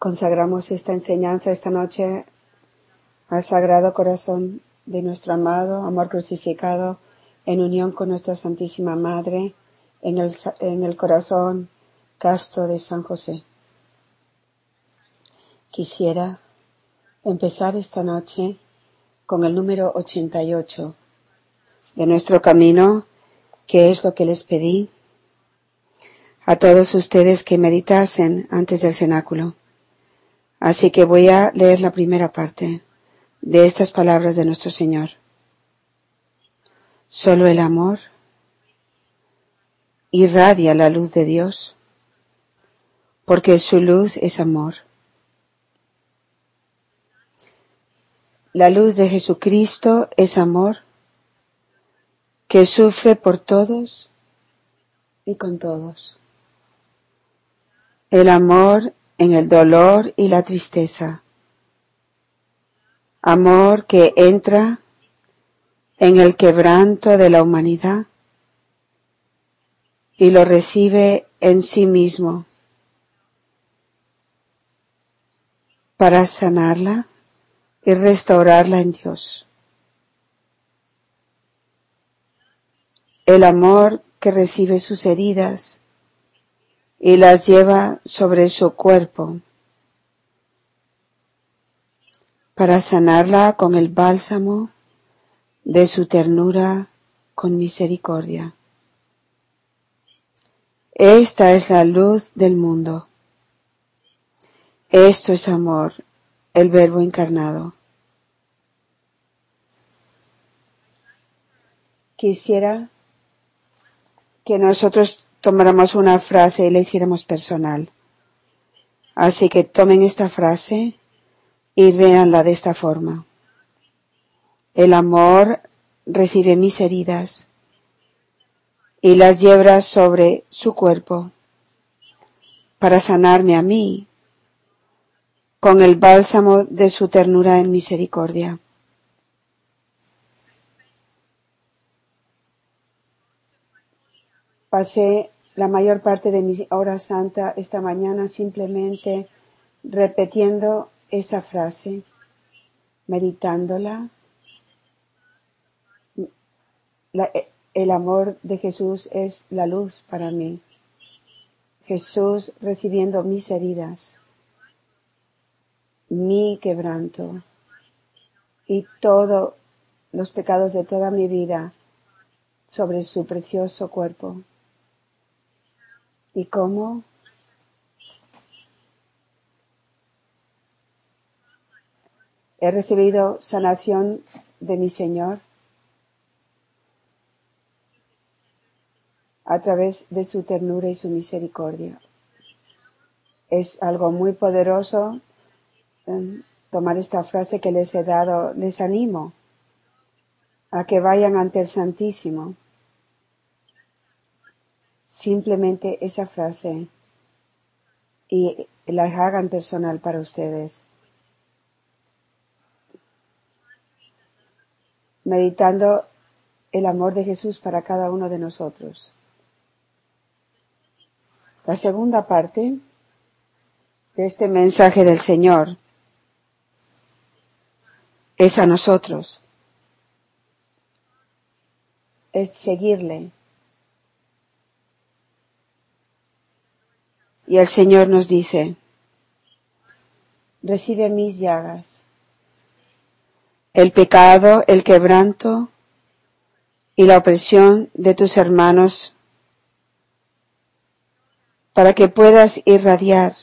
Consagramos esta enseñanza esta noche al Sagrado Corazón de nuestro amado amor crucificado en unión con nuestra Santísima Madre en el, en el corazón casto de San José. Quisiera empezar esta noche con el número 88 de nuestro camino, que es lo que les pedí a todos ustedes que meditasen antes del cenáculo. Así que voy a leer la primera parte de estas palabras de nuestro Señor. Solo el amor irradia la luz de Dios, porque su luz es amor. La luz de Jesucristo es amor que sufre por todos y con todos. El amor en el dolor y la tristeza. Amor que entra en el quebranto de la humanidad y lo recibe en sí mismo para sanarla y restaurarla en Dios. El amor que recibe sus heridas y las lleva sobre su cuerpo para sanarla con el bálsamo de su ternura con misericordia. Esta es la luz del mundo. Esto es amor, el verbo encarnado. Quisiera que nosotros tomáramos una frase y la hiciéramos personal. Así que tomen esta frase y véanla de esta forma. El amor recibe mis heridas y las lleva sobre su cuerpo para sanarme a mí con el bálsamo de su ternura en misericordia. Pasé la mayor parte de mi hora santa esta mañana simplemente repitiendo esa frase, meditándola. el amor de Jesús es la luz para mí. Jesús recibiendo mis heridas, mi quebranto y todos los pecados de toda mi vida sobre su precioso cuerpo y cómo he recibido sanación de mi Señor a través de su ternura y su misericordia. Es algo muy poderoso em, tomar esta frase que les he dado. Les animo a que vayan ante el Santísimo simplemente esa frase y la hagan personal para ustedes. Meditando el amor de Jesús para cada uno de nosotros. La segunda parte de este mensaje del Señor es a nosotros. Es seguirle Y el Señor nos dice, recibe mis llagas, el pecado, el quebranto y la opresión de tus hermanos, para que puedas irradiar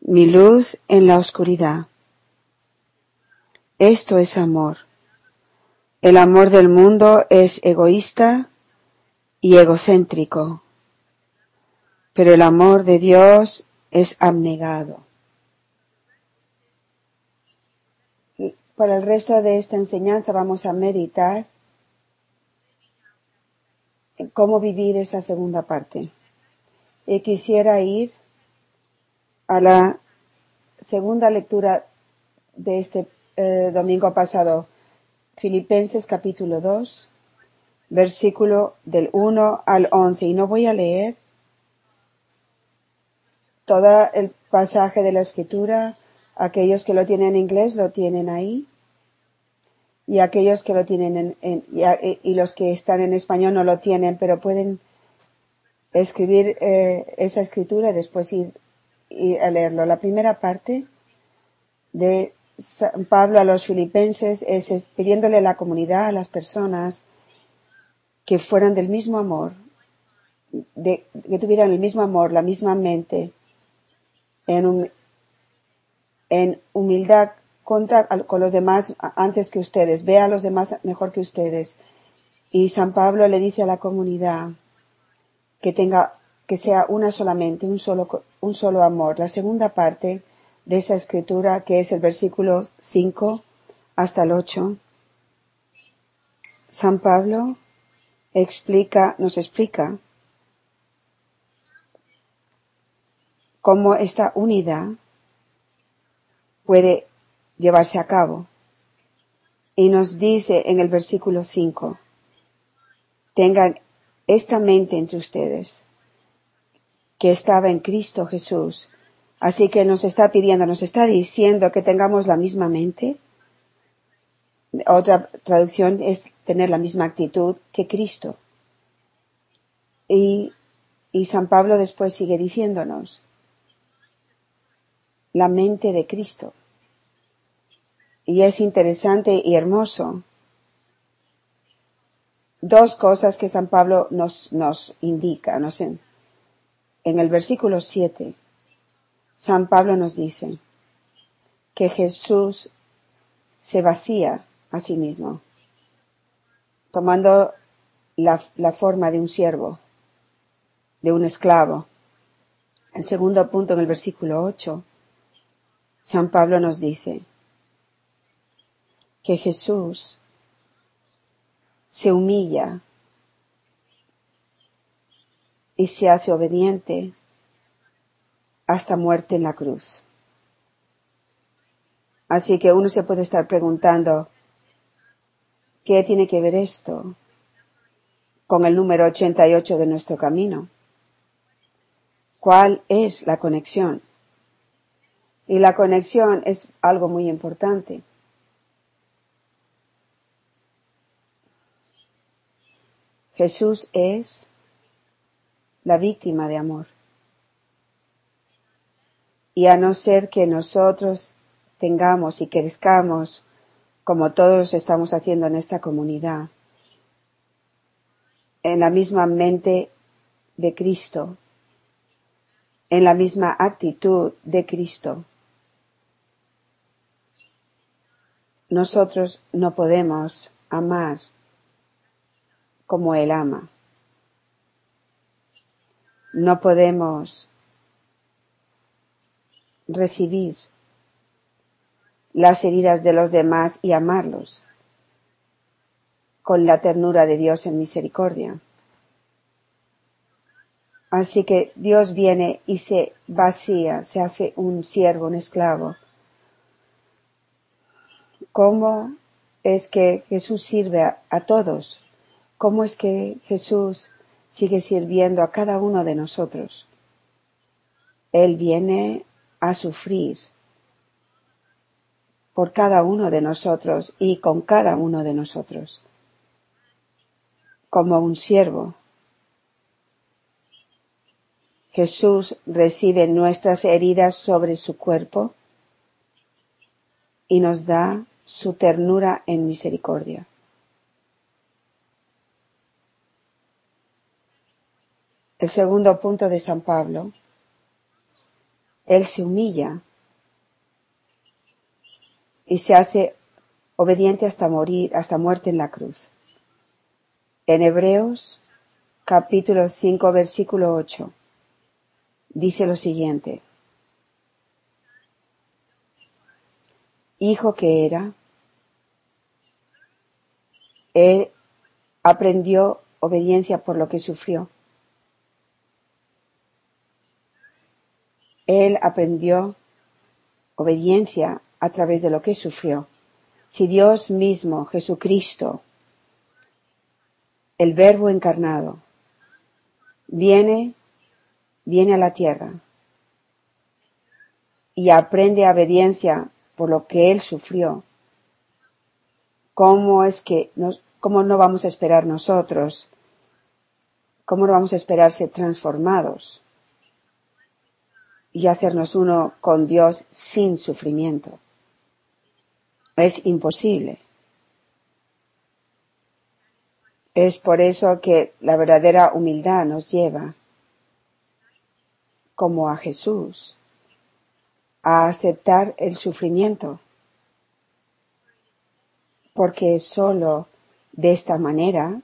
mi luz en la oscuridad. Esto es amor. El amor del mundo es egoísta y egocéntrico pero el amor de Dios es abnegado. Para el resto de esta enseñanza vamos a meditar en cómo vivir esa segunda parte. Y quisiera ir a la segunda lectura de este eh, domingo pasado, Filipenses capítulo 2, versículo del 1 al 11. Y no voy a leer todo el pasaje de la escritura, aquellos que lo tienen en inglés lo tienen ahí y aquellos que lo tienen en, y, los que están en español no lo tienen, pero pueden escribir eh, esa escritura y después ir, a leerlo. La primera parte de San Pablo a los filipenses es pidiéndole a la comunidad, a las personas, que fueran del mismo amor, de, que tuvieran el mismo amor, la misma mente, en, en humildad contra, con los demás antes que ustedes, vea a los demás mejor que ustedes. Y San Pablo le dice a la comunidad que tenga, que sea una solamente, un solo, un solo amor. La segunda parte de esa escritura, que es el versículo 5 hasta el 8, San Pablo explica, nos explica cómo esta unidad puede llevarse a cabo. Y nos dice en el versículo 5, tengan esta mente entre ustedes, que estaba en Cristo Jesús. Así que nos está pidiendo, nos está diciendo que tengamos la misma mente. Otra traducción es tener la misma actitud que Cristo. Y, y San Pablo después sigue diciéndonos, la mente de Cristo. Y es interesante y hermoso. Dos cosas que San Pablo nos, nos indica. En, en el versículo 7, San Pablo nos dice que Jesús se vacía a sí mismo, tomando la, la forma de un siervo, de un esclavo. El segundo punto en el versículo 8, San Pablo nos dice que Jesús se humilla y se hace obediente hasta muerte en la cruz. Así que uno se puede estar preguntando, ¿qué tiene que ver esto con el número 88 de nuestro camino? ¿Cuál es la conexión? Y la conexión es algo muy importante. Jesús es la víctima de amor. Y a no ser que nosotros tengamos y crezcamos como todos estamos haciendo en esta comunidad, en la misma mente de Cristo, en la misma actitud de Cristo, nosotros no podemos amar como Él ama. No podemos recibir las heridas de los demás y amarlos con la ternura de Dios en misericordia. Así que Dios viene y se vacía, se hace un siervo, un esclavo, cómo es que Jesús sirve a, todos, cómo es que Jesús sigue sirviendo a cada uno de nosotros. Él viene a sufrir por cada uno de nosotros y con cada uno de nosotros, como un siervo. Jesús recibe nuestras heridas sobre su cuerpo y nos da su ternura en misericordia. El segundo punto de San Pablo, Él se humilla y se hace obediente hasta morir, hasta muerte en la cruz. En Hebreos capítulo 5 versículo 8 dice lo siguiente. Hijo que era, él aprendió obediencia por lo que sufrió. Él aprendió obediencia a través de lo que sufrió. Si Dios mismo, Jesucristo, el Verbo encarnado, viene, viene a la tierra y aprende obediencia por lo que Él sufrió, ¿cómo es que cómo no vamos a esperar nosotros? ¿Cómo no vamos a esperar ser transformados y hacernos uno con Dios sin sufrimiento? Es imposible. Es por eso que la verdadera humildad nos lleva, como a Jesús, a aceptar el sufrimiento, porque solo de esta manera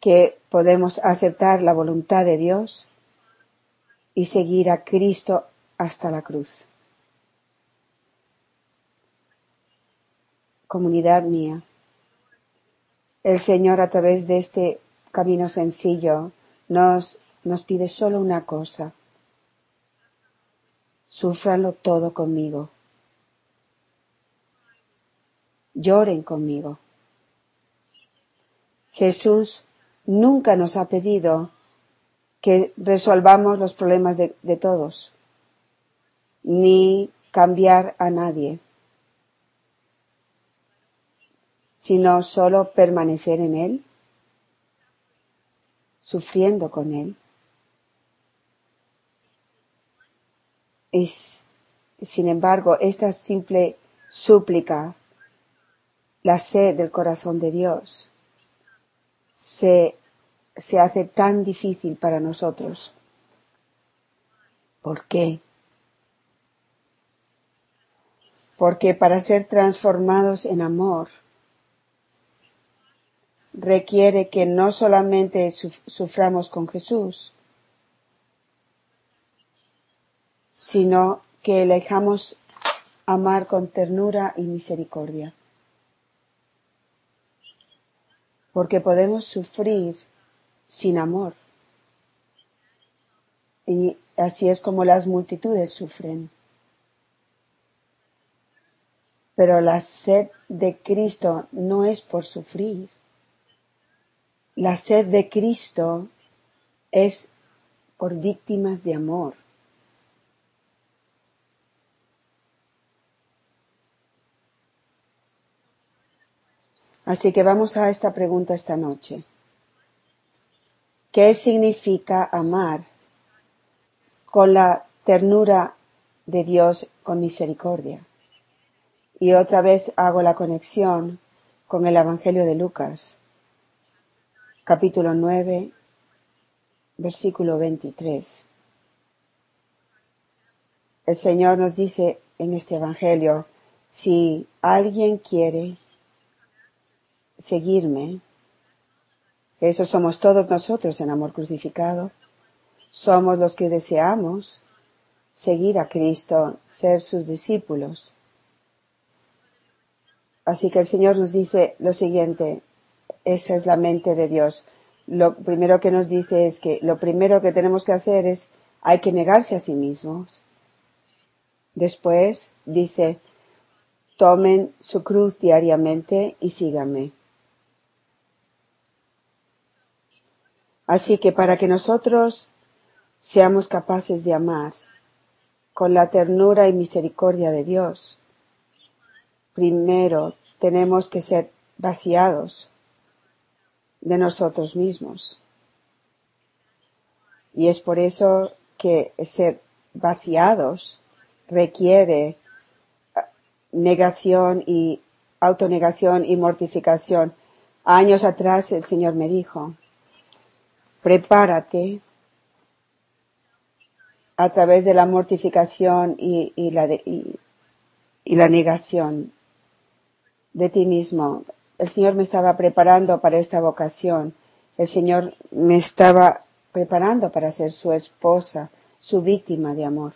que podemos aceptar la voluntad de Dios y seguir a Cristo hasta la cruz. Comunidad mía, el Señor a través de este camino sencillo nos, nos pide solo una cosa, Súfranlo todo conmigo. Lloren conmigo. Jesús nunca nos ha pedido que resolvamos los problemas de, de todos, ni cambiar a nadie, sino solo permanecer en Él, sufriendo con Él. Es, sin embargo, esta simple súplica, la sed del corazón de Dios, se, se hace tan difícil para nosotros. ¿Por qué? Porque para ser transformados en amor requiere que no solamente suframos con Jesús, sino que elijamos amar con ternura y misericordia. Porque podemos sufrir sin amor. Y así es como las multitudes sufren. Pero la sed de Cristo no es por sufrir. La sed de Cristo es por víctimas de amor. Así que vamos a esta pregunta esta noche. ¿Qué significa amar con la ternura de Dios con misericordia? Y otra vez hago la conexión con el Evangelio de Lucas, capítulo 9, versículo 23. El Señor nos dice en este Evangelio, si alguien quiere seguirme. Eso somos todos nosotros en amor crucificado. Somos los que deseamos seguir a Cristo, ser sus discípulos. Así que el Señor nos dice lo siguiente, esa es la mente de Dios. Lo primero que nos dice es que lo primero que tenemos que hacer es hay que negarse a sí mismos. Después dice, tomen su cruz diariamente y síganme. Así que para que nosotros seamos capaces de amar con la ternura y misericordia de Dios, primero tenemos que ser vaciados de nosotros mismos. Y es por eso que ser vaciados requiere ah, negación y autonegación y mortificación. Años atrás el Señor me dijo, prepárate a través de la mortificación y, la, y, la negación de ti mismo. El Señor me estaba preparando para esta vocación. El Señor me estaba preparando para ser su esposa, su víctima de amor.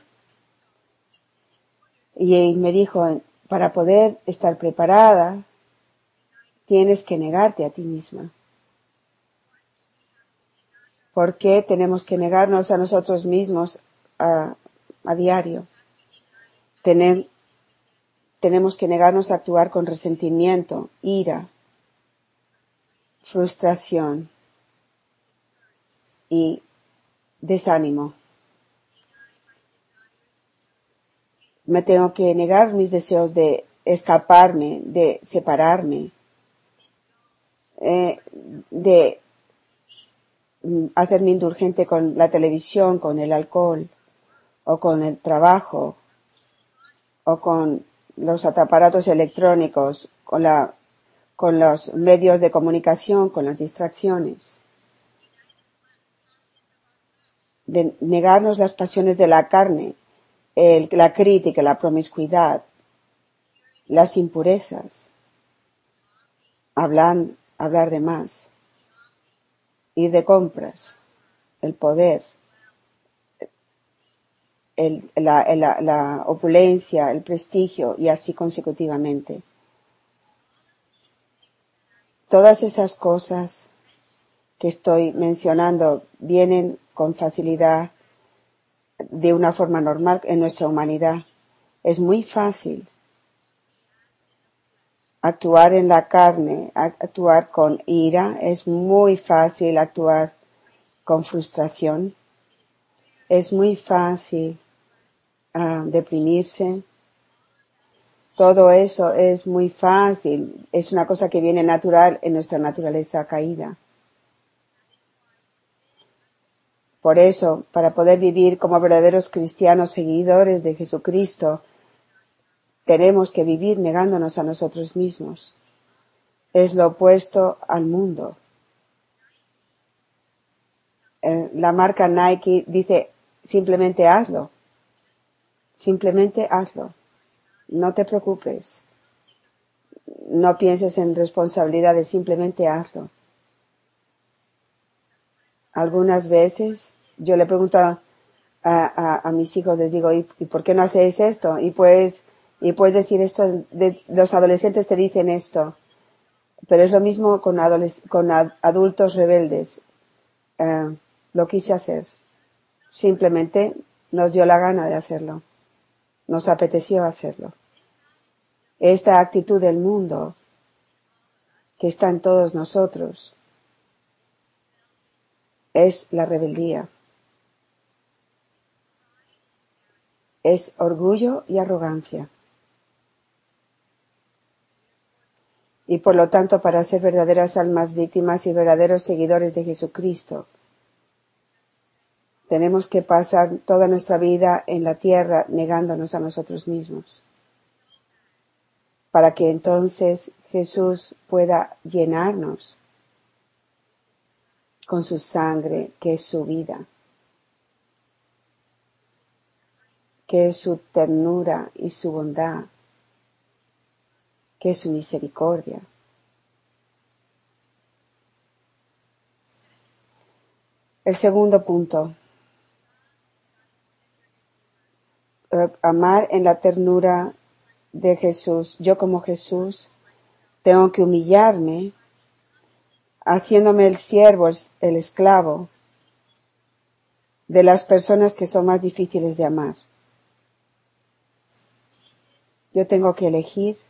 Y me dijo, para poder estar preparada, tienes que negarte a ti misma. ¿Por qué tenemos que negarnos a nosotros mismos a, diario? tenemos que negarnos a actuar con resentimiento, ira, frustración y desánimo. Me tengo que negar mis deseos de escaparme, de separarme, eh, de hacerme indulgente con la televisión, con el alcohol, o con el trabajo, o con los aparatos electrónicos, con, la, con los medios de comunicación, con las distracciones. De negarnos las pasiones de la carne, la crítica, la promiscuidad, las impurezas, hablar, hablar de más, ir de compras, el poder, el, la, la, la opulencia, el prestigio y así consecutivamente. Todas esas cosas que estoy mencionando vienen con facilidad de una forma normal en nuestra humanidad. Es muy fácil actuar en la carne, actuar con ira, es muy fácil actuar con frustración, es muy fácil uh, deprimirse. Todo eso es muy fácil, es una cosa que viene natural en nuestra naturaleza caída. Por eso, para poder vivir como verdaderos cristianos seguidores de Jesucristo, tenemos que vivir negándonos a nosotros mismos. Es lo opuesto al mundo. Eh, la marca Nike dice simplemente hazlo. Simplemente hazlo. No te preocupes. No pienses en responsabilidades, simplemente hazlo. Algunas veces yo le pregunto a, a, a mis hijos, les digo, ¿y, por qué no hacéis esto? Y pues y puedes decir esto, los adolescentes te dicen esto, pero es lo mismo con, con adultos rebeldes. Eh, lo quise hacer. Simplemente nos dio la gana de hacerlo. Nos apeteció hacerlo. Esta actitud del mundo que está en todos nosotros es la rebeldía. Es orgullo y arrogancia. Y por lo tanto para ser verdaderas almas víctimas y verdaderos seguidores de Jesucristo. Tenemos que pasar toda nuestra vida en la tierra negándonos a nosotros mismos, para que entonces Jesús pueda llenarnos con su sangre, que es su vida, que es su ternura y su bondad que es su misericordia. El segundo punto. Eh, amar en la ternura de Jesús. Yo como Jesús tengo que humillarme, haciéndome el siervo, el esclavo de las personas que son más difíciles de amar. Yo tengo que elegir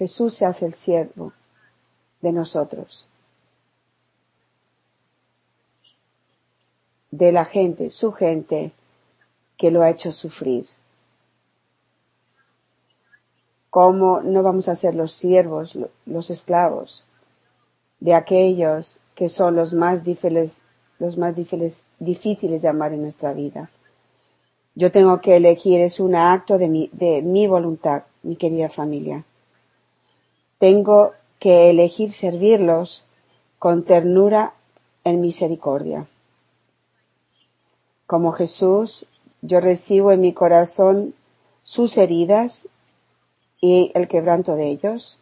Jesús se hace el siervo de nosotros, de la gente, su gente, que lo ha hecho sufrir. ¿Cómo no vamos a ser los siervos, los esclavos de aquellos que son los más difíciles, los más difíciles, de amar en nuestra vida? Yo tengo que elegir, es un acto de mi, de mi voluntad, mi querida familia. Tengo que elegir servirlos con ternura en misericordia. Como Jesús, yo recibo en mi corazón sus heridas y el quebranto de ellos.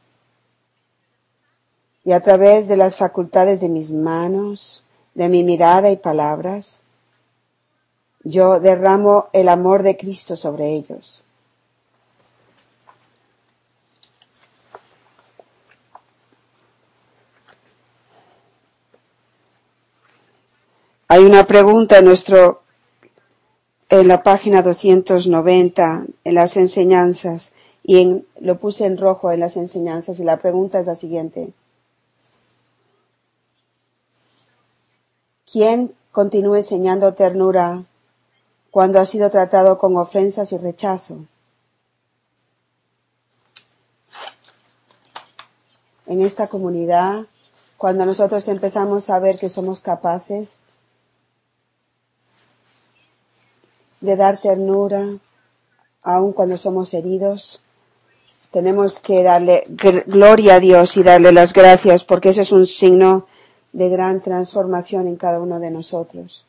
Y a través de las facultades de mis manos, de mi mirada y palabras, yo derramo el amor de Cristo sobre ellos. Hay una pregunta en nuestro, en la página 290, en las enseñanzas, y en, lo puse en rojo en las enseñanzas, y la pregunta es la siguiente. ¿Quién continúa enseñando ternura cuando ha sido tratado con ofensas y rechazo. En esta comunidad, cuando nosotros empezamos a ver que somos capaces de dar ternura, aun cuando somos heridos, tenemos que darle gloria a Dios y darle las gracias porque eso es un signo de gran transformación en cada uno de nosotros.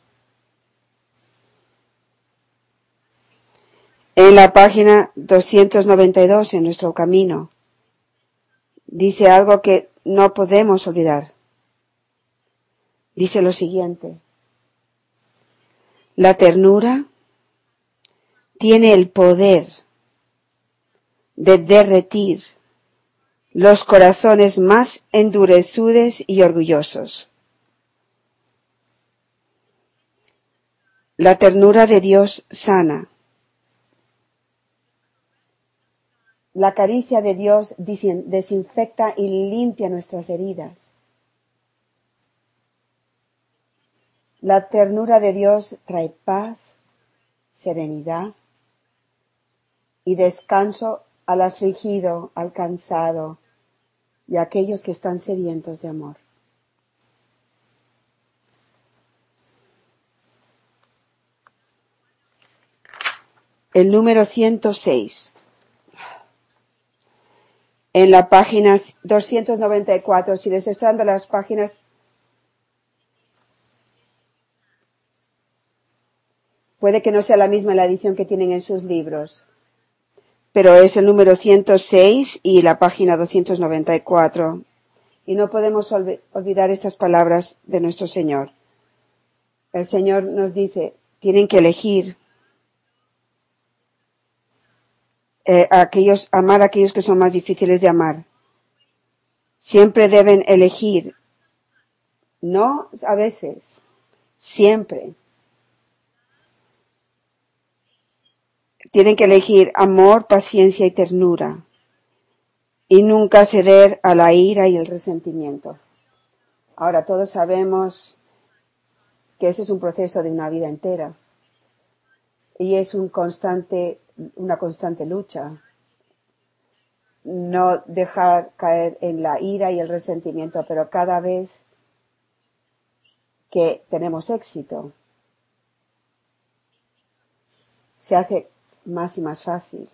En la página 292 en nuestro camino dice algo que no podemos olvidar. Dice lo siguiente. La ternura tiene el poder de derretir los corazones más endurecidos y orgullosos. La ternura de Dios sana. La caricia de Dios desinfecta y limpia nuestras heridas. La ternura de Dios trae paz, serenidad y descanso al afligido, al cansado y a aquellos que están sedientos de amor. El número 106. En la página 294, si les están dando las páginas Puede que no sea la misma la edición que tienen en sus libros pero es el número 106 y la página 294. Y no podemos olvidar estas palabras de nuestro Señor. El Señor nos dice, tienen que elegir eh, aquellos, amar a aquellos que son más difíciles de amar. Siempre deben elegir, no a veces, siempre Tienen que elegir amor, paciencia y ternura y nunca ceder a la ira y el resentimiento. Ahora todos sabemos que ese es un proceso de una vida entera y es un constante, una constante lucha. No dejar caer en la ira y el resentimiento, pero cada vez que tenemos éxito, se hace más y más fácil.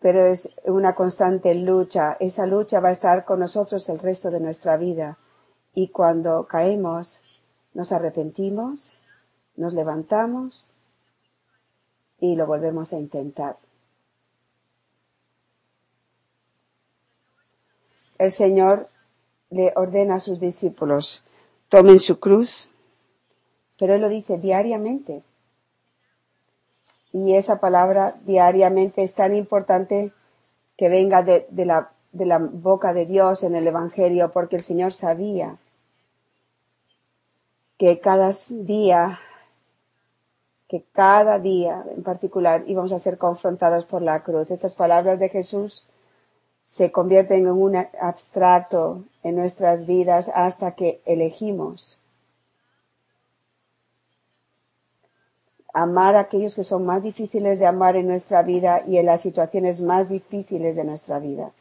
Pero es una constante lucha. Esa lucha va a estar con nosotros el resto de nuestra vida. Y cuando caemos, nos arrepentimos, nos levantamos y lo volvemos a intentar. El Señor le ordena a sus discípulos, tomen su cruz, pero Él lo dice diariamente. Y esa palabra diariamente es tan importante que venga de, la, de la boca de Dios en el Evangelio, porque el Señor sabía que cada día, que cada día en particular íbamos a ser confrontados por la cruz. Estas palabras de Jesús se convierten en un abstracto en nuestras vidas hasta que elegimos amar a aquellos que son más difíciles de amar en nuestra vida y en las situaciones más difíciles de nuestra vida.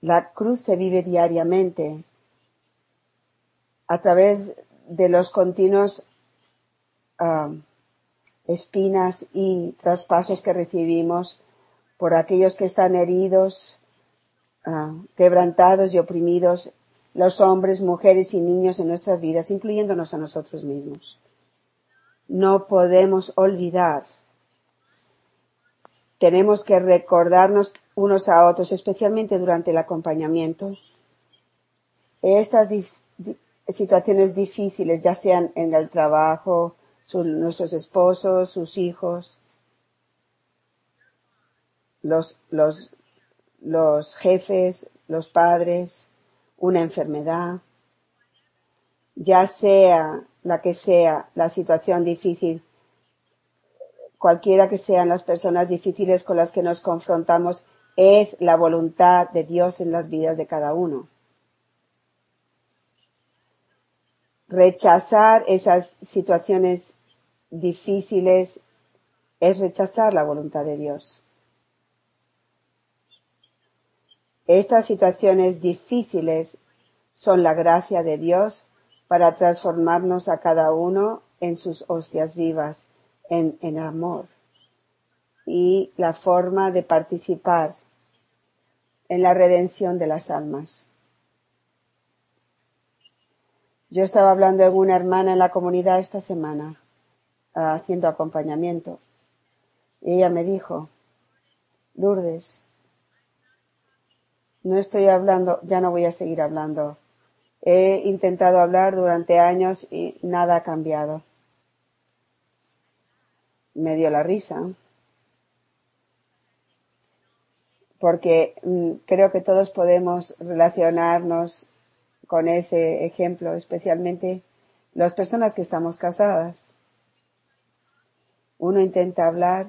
La cruz se vive diariamente a través de los continuos ah, espinas y traspasos que recibimos por aquellos que están heridos, ah, quebrantados y oprimidos los hombres, mujeres y niños en nuestras vidas, incluyéndonos a nosotros mismos. No podemos olvidar. Tenemos que recordarnos unos a otros, especialmente durante el acompañamiento, estas situaciones difíciles, ya sean en el trabajo, nuestros esposos, sus hijos, los, los, los jefes, los padres, una enfermedad, ya sea la que sea la situación difícil, cualquiera que sean las personas difíciles con las que nos confrontamos, es la voluntad de Dios en las vidas de cada uno. Rechazar esas situaciones difíciles es rechazar la voluntad de Dios. Estas situaciones difíciles son la gracia de Dios para transformarnos a cada uno en sus hostias vivas, en, amor y la forma de participar en la redención de las almas. Yo estaba hablando con una hermana en la comunidad esta semana, haciendo acompañamiento, y ella me dijo, Lourdes, no estoy hablando, ya no voy a seguir hablando. He intentado hablar durante años y nada ha cambiado. Me dio la risa. Porque mm, creo que todos podemos relacionarnos con ese ejemplo, especialmente las personas que estamos casadas. Uno intenta hablar,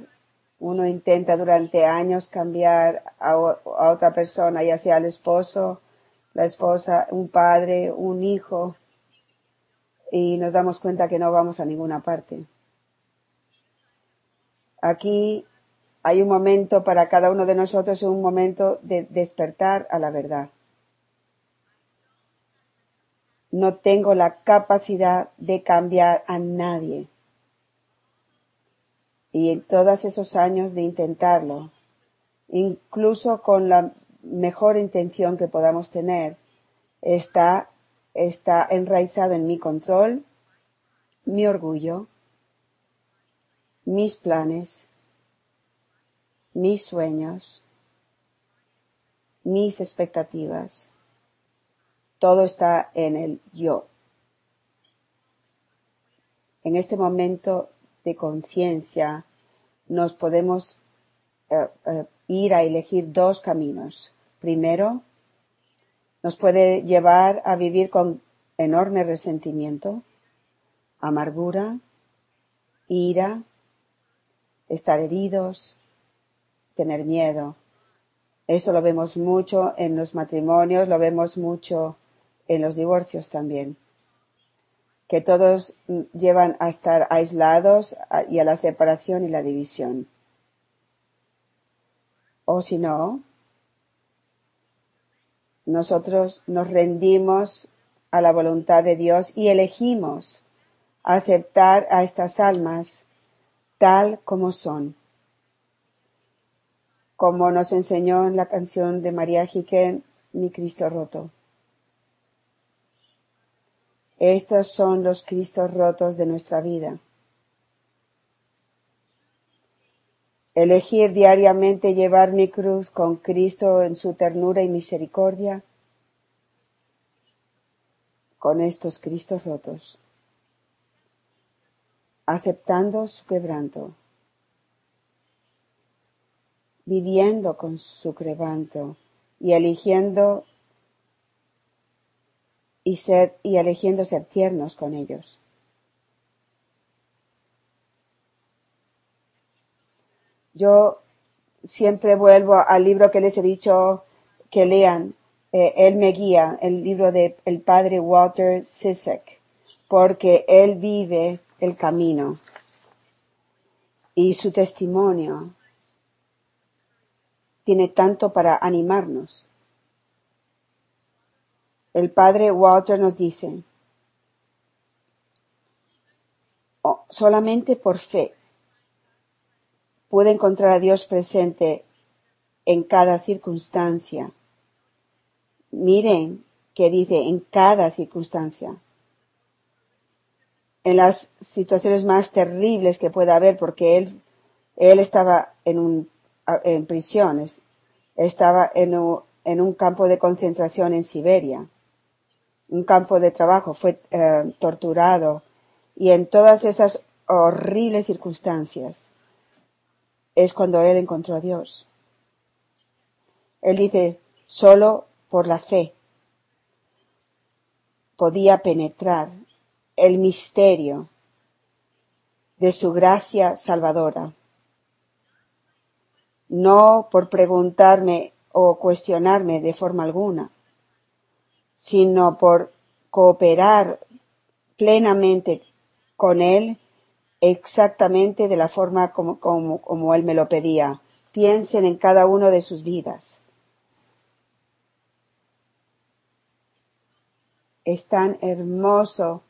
uno intenta durante años cambiar a, otra persona, ya sea el esposo, la esposa, un padre, un hijo, y nos damos cuenta que no vamos a ninguna parte. Aquí hay un momento para cada uno de nosotros, un momento de despertar a la verdad. No tengo la capacidad de cambiar a nadie. Y en todos esos años de intentarlo, incluso con la mejor intención que podamos tener, está, está enraizado en mi control, mi orgullo, mis planes, mis sueños, mis expectativas todo está en el yo. En este momento de conciencia nos podemos eh, eh, ir a elegir dos caminos. Primero, nos puede llevar a vivir con enorme resentimiento, amargura, ira, estar heridos, tener miedo. Eso lo vemos mucho en los matrimonios, lo vemos mucho en los divorcios también, que todos llevan a estar aislados y a la separación y la división. O si no, nosotros nos rendimos a la voluntad de Dios y elegimos aceptar a estas almas tal como son. Como nos enseñó en la canción de María Jiquén, Mi Cristo roto. Estos son los Cristos rotos de nuestra vida. Elegir diariamente llevar mi cruz con Cristo en su ternura y misericordia, con estos Cristos rotos, aceptando su quebranto, viviendo con su quebranto y eligiendo y ser y eligiendo ser tiernos con ellos. Yo siempre vuelvo al libro que les he dicho que lean. Eh, él me guía, el libro del el padre Walter Sisek, porque él vive el camino y su testimonio tiene tanto para animarnos. El padre Walter nos dice, oh, solamente por fe puede encontrar a Dios presente en cada circunstancia. Miren que dice en cada circunstancia. En las situaciones más terribles que pueda haber, porque él, él estaba en, un, en prisiones, estaba en un campo de concentración en Siberia un campo de trabajo, fue eh, torturado y en todas esas horribles circunstancias es cuando él encontró a Dios. Él dice, solo por la fe podía penetrar el misterio de su gracia salvadora. No por preguntarme o cuestionarme de forma alguna, sino por cooperar plenamente con Él exactamente de la forma como, como, como Él me lo pedía. Piensen en cada uno de sus vidas. Es tan hermoso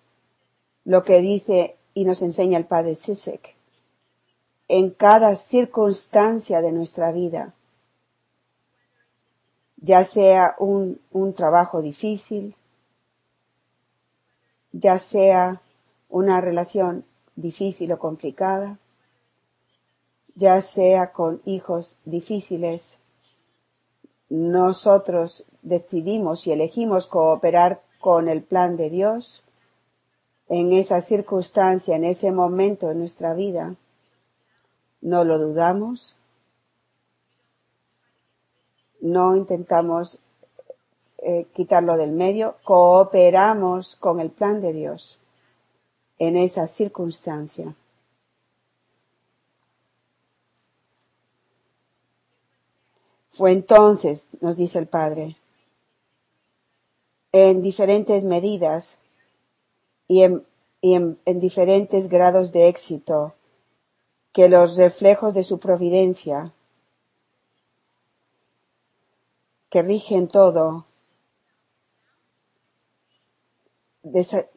lo que dice y nos enseña el Padre Sisek. En cada circunstancia de nuestra vida, ya sea un, un trabajo difícil, ya sea una relación difícil o complicada, ya sea con hijos difíciles, nosotros decidimos y elegimos cooperar con el plan de Dios en esa circunstancia, en ese momento en nuestra vida, no lo dudamos, no intentamos eh, quitarlo del medio, cooperamos con el plan de Dios en esa circunstancia. Fue entonces, nos dice el Padre, en diferentes medidas y en, en diferentes grados de éxito, que los reflejos de su providencia, que rigen todo,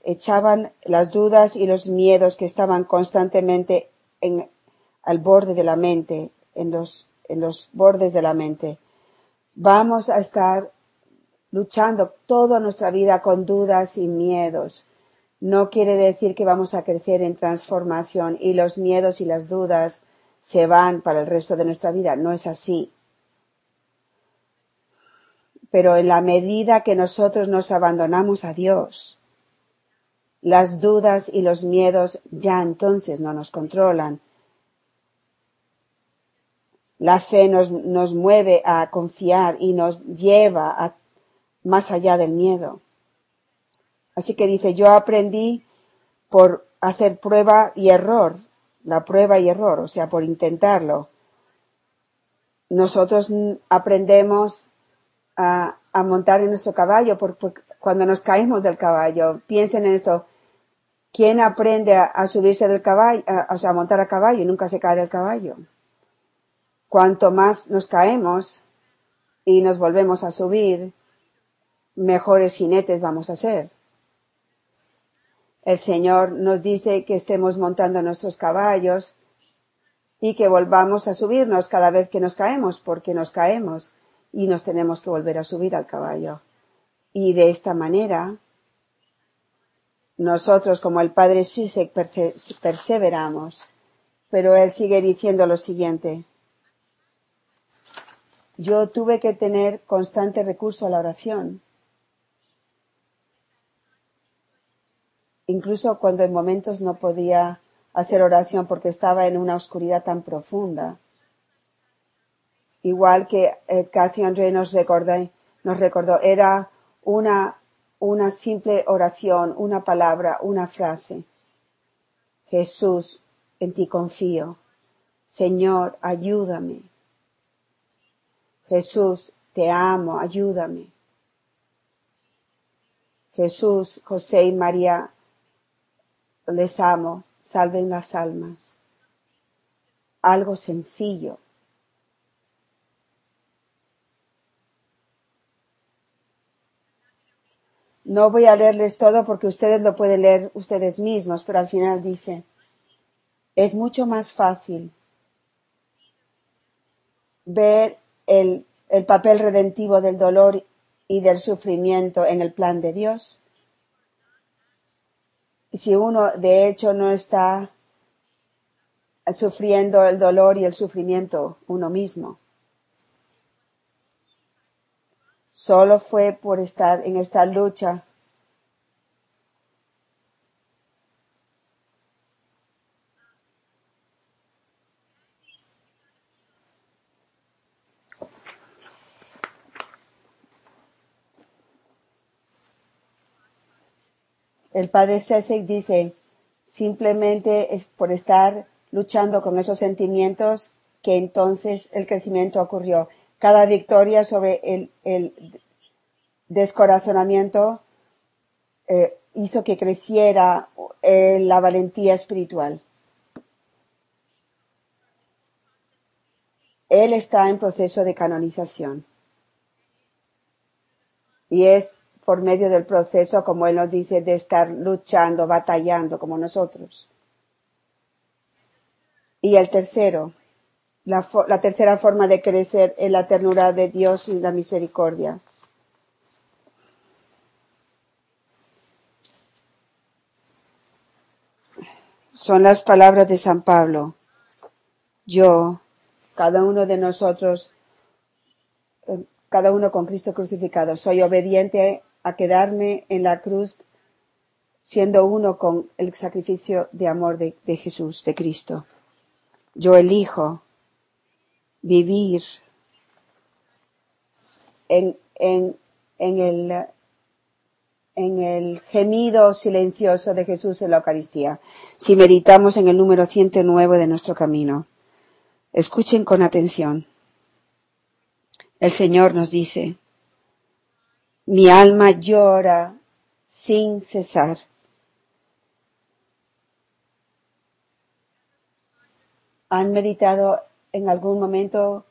echaban las dudas y los miedos que estaban constantemente en, al borde de la mente, en los, en los bordes de la mente. Vamos a estar luchando toda nuestra vida con dudas y miedos. No quiere decir que vamos a crecer en transformación y los miedos y las dudas se van para el resto de nuestra vida. No es así. Pero en la medida que nosotros nos abandonamos a Dios, las dudas y los miedos ya entonces no nos controlan. La fe nos, mueve a confiar y nos lleva más allá del miedo. Así que dice, yo aprendí por hacer prueba y error, la prueba y error, o sea, por intentarlo. Nosotros aprendemos a, montar en nuestro caballo por, cuando nos caemos del caballo. Piensen en esto. ¿Quién aprende a, subirse del caballo, a, a montar a caballo nunca se cae del caballo? Cuanto más nos caemos y nos volvemos a subir, mejores jinetes vamos a ser. El Señor nos dice que estemos montando nuestros caballos y que volvamos a subirnos cada vez que nos caemos, porque nos caemos y nos tenemos que volver a subir al caballo. Y de esta manera, nosotros como el padre Sisek perseveramos, pero él sigue diciendo lo siguiente. Yo tuve que tener constante recurso a la oración. Incluso cuando en momentos no podía hacer oración porque estaba en una oscuridad tan profunda. Igual que eh, Cathy André nos recordó, nos recordó, era una, una simple oración, una palabra, una frase. Jesús, en ti confío. Señor, ayúdame. Jesús, te amo, ayúdame. Jesús, José y María, les amo, salven las almas. Algo sencillo, No voy a leerles todo porque ustedes lo pueden leer ustedes mismos, pero al final dice, es mucho más fácil ver el, el papel redentivo del dolor y del sufrimiento en el plan de Dios. Si uno de hecho no está sufriendo el dolor y el sufrimiento uno mismo. Solo fue por estar en esta lucha. El padre Sesek dice, simplemente es por estar luchando con esos sentimientos que entonces el crecimiento ocurrió cada victoria sobre el, descorazonamiento eh, hizo que creciera eh, la valentía espiritual. Él está en proceso de canonización. Y es por medio del proceso, como Él nos dice, de estar luchando, batallando como nosotros. Y el tercero, la, tercera forma de crecer en la ternura de Dios y la misericordia. Son las palabras de San Pablo. Yo, cada uno de nosotros, eh, cada uno con Cristo crucificado. Soy obediente a quedarme en la cruz siendo uno con el sacrificio de amor de, Jesús, de Cristo. Yo elijo vivir en, en, en, el, en el gemido silencioso de Jesús en la Eucaristía. Si meditamos en el número 109 de nuestro camino. Escuchen con atención. El Señor nos dice, mi alma llora sin cesar. ¿Han meditado en algún momento,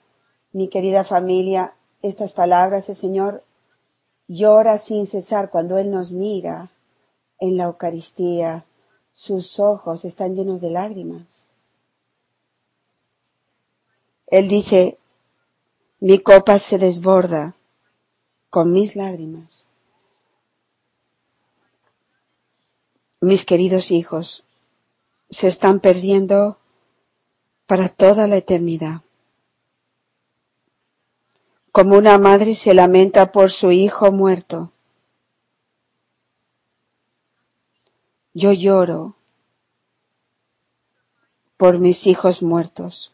mi querida familia, estas palabras? El Señor llora sin cesar cuando Él nos mira en la Eucaristía. Sus ojos están llenos de lágrimas. Él dice, mi copa se desborda con mis lágrimas. Mis queridos hijos se están perdiendo para toda la eternidad. Como una madre se lamenta por su hijo muerto. Yo lloro por mis hijos muertos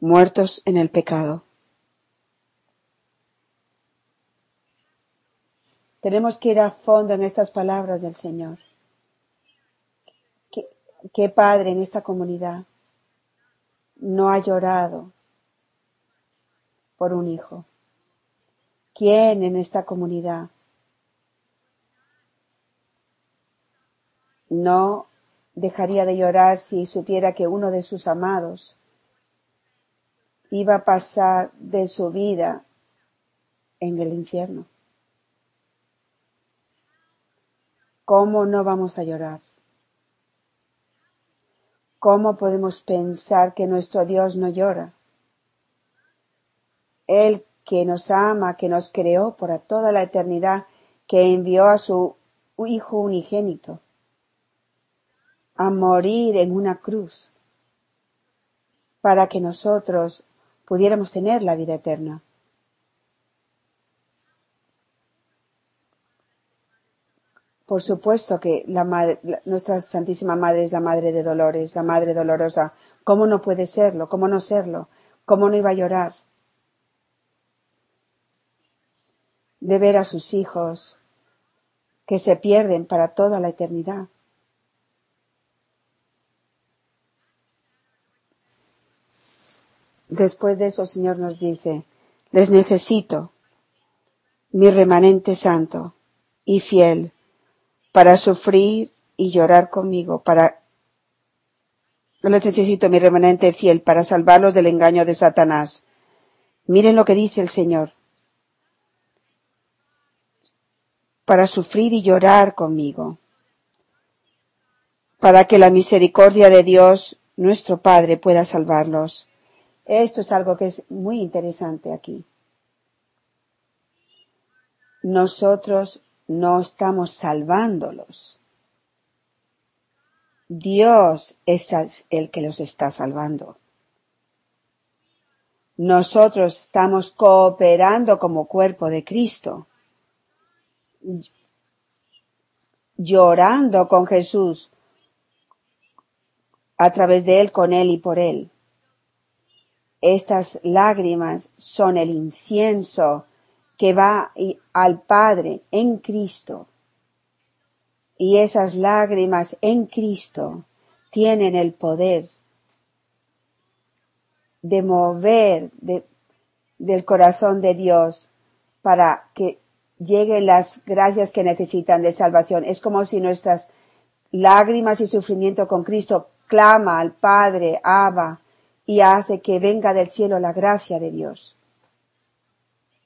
muertos en el pecado. Tenemos que ir a fondo en estas palabras del Señor. ¿Qué, padre en esta comunidad no ha llorado por un hijo? ¿Quién en esta comunidad no dejaría de llorar si supiera que uno de sus amados iba a pasar de su vida en el infierno. ¿Cómo no vamos a llorar? ¿Cómo podemos pensar que nuestro Dios no llora? Él que nos ama, que nos creó por toda la eternidad, que envió a su Hijo unigénito a morir en una cruz para que nosotros pudiéramos tener la vida eterna. Por supuesto que nuestra Santísima Madre es la Madre de Dolores, la Madre dolorosa. ¿Cómo no puede serlo? ¿Cómo no serlo? ¿Cómo no iba a llorar? De ver a sus hijos que se pierden para toda la eternidad. Después de eso, el Señor nos dice, les necesito, mi remanente santo y fiel, para sufrir y llorar conmigo, para les necesito mi remanente fiel para salvarlos del engaño de Satanás. Miren lo que dice el Señor. Para sufrir y llorar conmigo. Para que la misericordia de Dios, nuestro Padre, pueda salvarlos. Esto es algo que es muy interesante aquí. Nosotros no estamos salvándolos. Dios es el que los está salvando. Nosotros estamos cooperando como cuerpo de Cristo, llorando con Jesús, a través de Él, con Él y por Él. Estas lágrimas son el incienso que va al Padre en Cristo. Y esas lágrimas en Cristo tienen el poder de mover del corazón de Dios para que lleguen las gracias que necesitan de salvación. Es como si nuestras lágrimas y sufrimiento con Cristo clama al Padre, Abba, y hace que venga del cielo la gracia de Dios.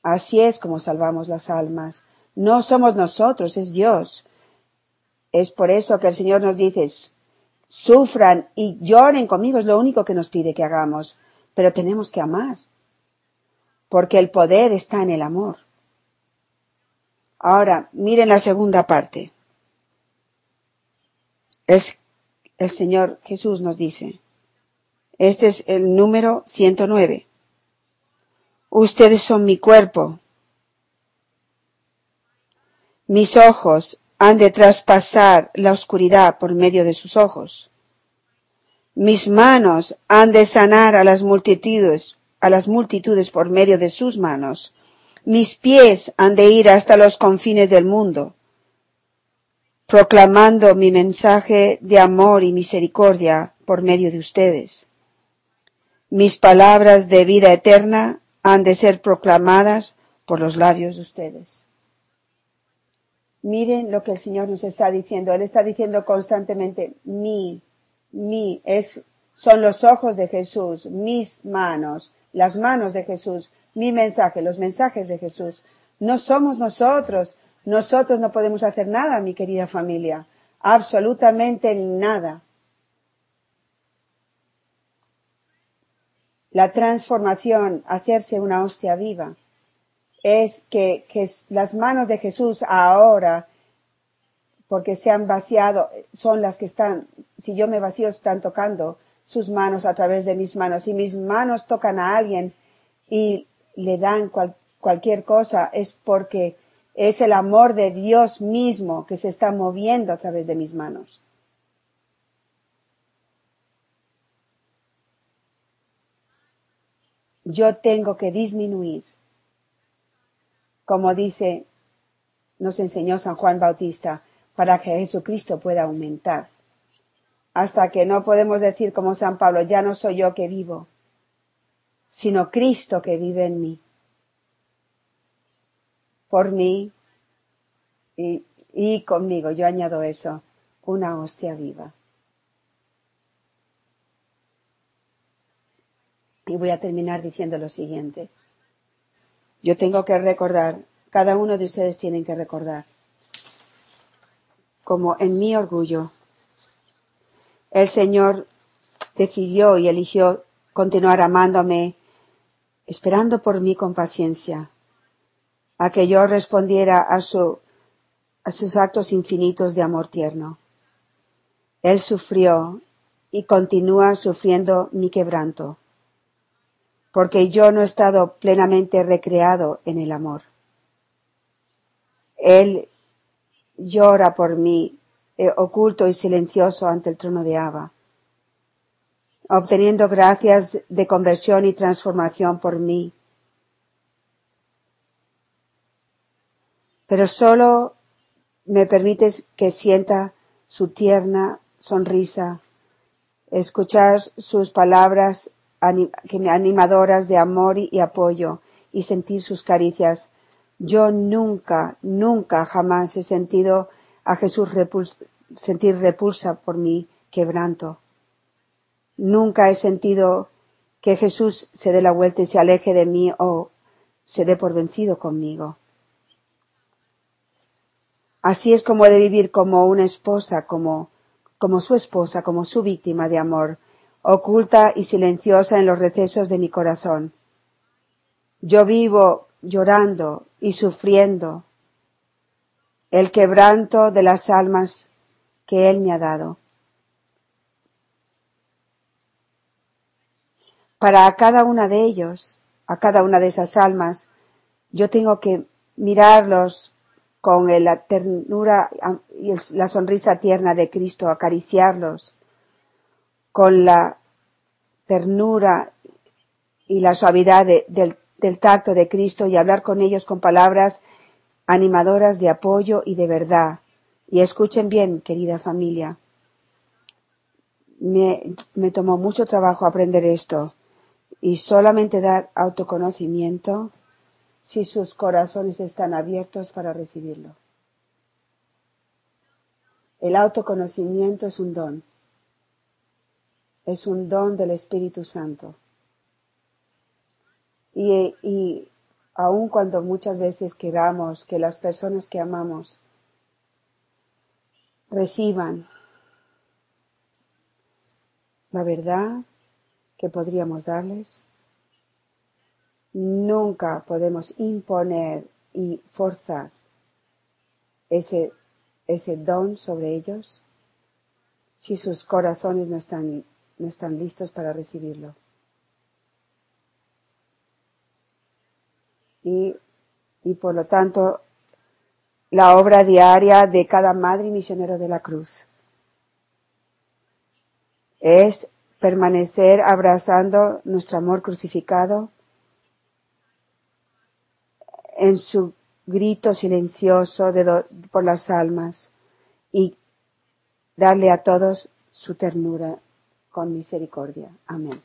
Así es como salvamos las almas. No somos nosotros, es Dios. Es por eso que el Señor nos dice, sufran y lloren conmigo, es lo único que nos pide que hagamos. Pero tenemos que amar, porque el poder está en el amor. Ahora, miren la segunda parte. Es, el Señor Jesús nos dice, este es el número 109. Ustedes son mi cuerpo. Mis ojos han de traspasar la oscuridad por medio de sus ojos. Mis manos han de sanar a las multitudes, a las multitudes por medio de sus manos. Mis pies han de ir hasta los confines del mundo, proclamando mi mensaje de amor y misericordia por medio de ustedes. Mis palabras de vida eterna han de ser proclamadas por los labios de ustedes. Miren lo que el Señor nos está diciendo. Él está diciendo constantemente, mi, mi, es, son los ojos de Jesús, mis manos, las manos de Jesús, mi mensaje, los mensajes de Jesús. No somos nosotros. Nosotros no podemos hacer nada, mi querida familia. Absolutamente nada. La transformación, hacerse una hostia viva, es que, que las manos de Jesús ahora, porque se han vaciado, son las que están, si yo me vacío, están tocando sus manos a través de mis manos. Si mis manos tocan a alguien y le dan cualquier cosa, es porque es el amor de Dios mismo que se está moviendo a través de mis manos. Yo tengo que disminuir como dice, nos enseñó San Juan Bautista, para que Jesucristo pueda aumentar. Hasta que no podemos decir como San Pablo, ya no soy yo que vivo, sino Cristo que vive en mí. Por mí y, y conmigo, yo añado eso, una hostia viva. Y voy a terminar diciendo lo siguiente. Yo tengo que recordar, cada uno de ustedes tienen que recordar, como en mi orgullo, el Señor decidió y eligió continuar amándome, esperando por mí con paciencia, a que yo respondiera a, su, a sus actos infinitos de amor tierno. Él sufrió y continúa sufriendo mi quebranto porque yo no he estado plenamente recreado en el amor. Él llora por mí, eh, oculto y silencioso ante el trono de Abba, obteniendo gracias de conversión y transformación por mí. Pero solo me permites que sienta su tierna sonrisa, escuchar sus palabras animadoras de amor y apoyo y sentir sus caricias. Yo nunca, nunca, jamás he sentido a Jesús sentir repulsa por mi quebranto. Nunca he sentido que Jesús se dé la vuelta y se aleje de mí o se dé por vencido conmigo. Así es como he de vivir como una esposa, como, como su esposa, como su víctima de amor, oculta y silenciosa en los recesos de mi corazón. Yo vivo llorando y sufriendo el quebranto de las almas que Él me ha dado. Para cada una de ellos, a cada una de esas almas, yo tengo que mirarlos con la ternura y la sonrisa tierna de Cristo, acariciarlos, con la ternura y la suavidad del, tacto de Cristo y hablar con ellos con palabras animadoras de apoyo y de verdad. Y escuchen bien, querida familia. Me, tomó mucho trabajo aprender esto y solamente dar autoconocimiento si sus corazones están abiertos para recibirlo. El autoconocimiento es un don. Es un don del Espíritu Santo. Y, y aun cuando muchas veces queramos que las personas que amamos reciban la verdad que podríamos darles, nunca podemos imponer y forzar ese ese don sobre ellos si sus corazones no están, no están listos para recibirlo. Y, y por lo tanto, la obra diaria de cada madre y misionero de la cruz es permanecer abrazando nuestro amor crucificado en su grito silencioso de por las almas y darle a todos su ternura con misericordia. Amén.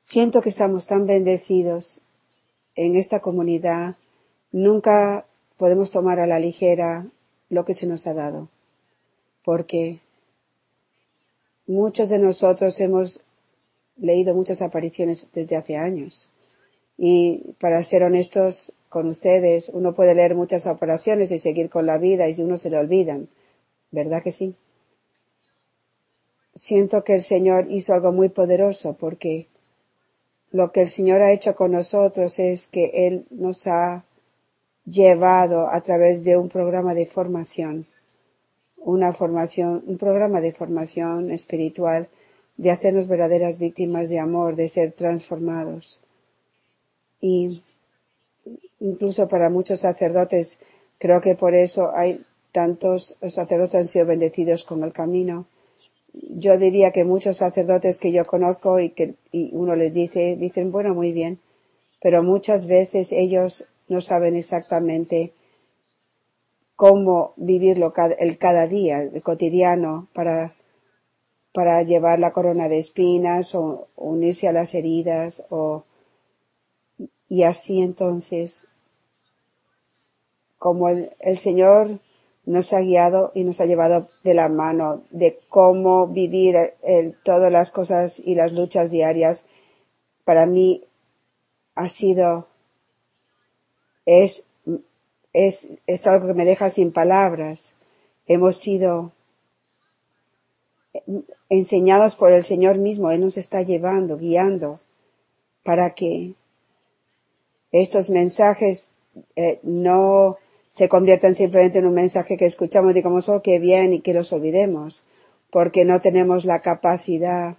Siento que estamos tan bendecidos en esta comunidad. Nunca podemos tomar a la ligera lo que se nos ha dado, porque muchos de nosotros hemos leído muchas apariciones desde hace años y para ser honestos con ustedes, uno puede leer muchas operaciones y seguir con la vida y si uno se le olvidan. ¿Verdad que sí? Siento que el Señor hizo algo muy poderoso porque lo que el Señor ha hecho con nosotros es que Él nos ha llevado a través de un programa de formación, una formación, un programa de formación espiritual de hacernos verdaderas víctimas de amor, de ser transformados y incluso para muchos sacerdotes, creo que por eso hay tantos sacerdotes han sido bendecidos con el camino. Yo diría que muchos sacerdotes que yo conozco y que y uno les dice, dicen, bueno, muy bien, pero muchas veces ellos no saben exactamente cómo vivirlo el cada día, el cotidiano, para, para llevar la corona de espinas o unirse a las heridas o y así entonces, como el, Señor nos ha guiado y nos ha llevado de la mano de cómo vivir todas las cosas y las luchas diarias, para mí ha sido, es, es, es algo que me deja sin palabras. Hemos sido enseñados por el Señor mismo, Él nos está llevando, guiando, para que estos mensajes eh, no se conviertan simplemente en un mensaje que escuchamos digamos, oh, qué bien, y que los olvidemos, porque no tenemos la capacidad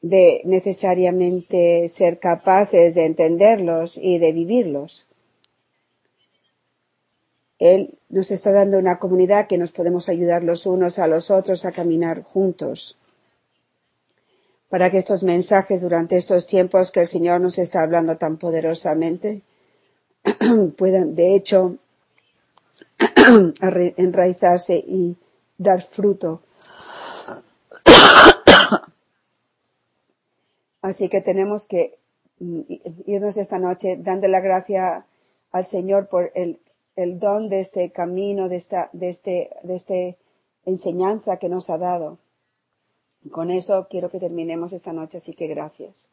de necesariamente ser capaces de entenderlos y de vivirlos. Él nos está dando una comunidad que nos podemos ayudar los unos a los otros a caminar juntos para que estos mensajes durante estos tiempos que el Señor nos está hablando tan poderosamente puedan, de hecho, enraizarse y dar fruto. Así que tenemos que mm, irnos esta noche dando la gracia al Señor por el, el don de este camino, de esta, de este, de este enseñanza que nos ha dado. Con eso quiero que terminemos esta noche, así que gracias.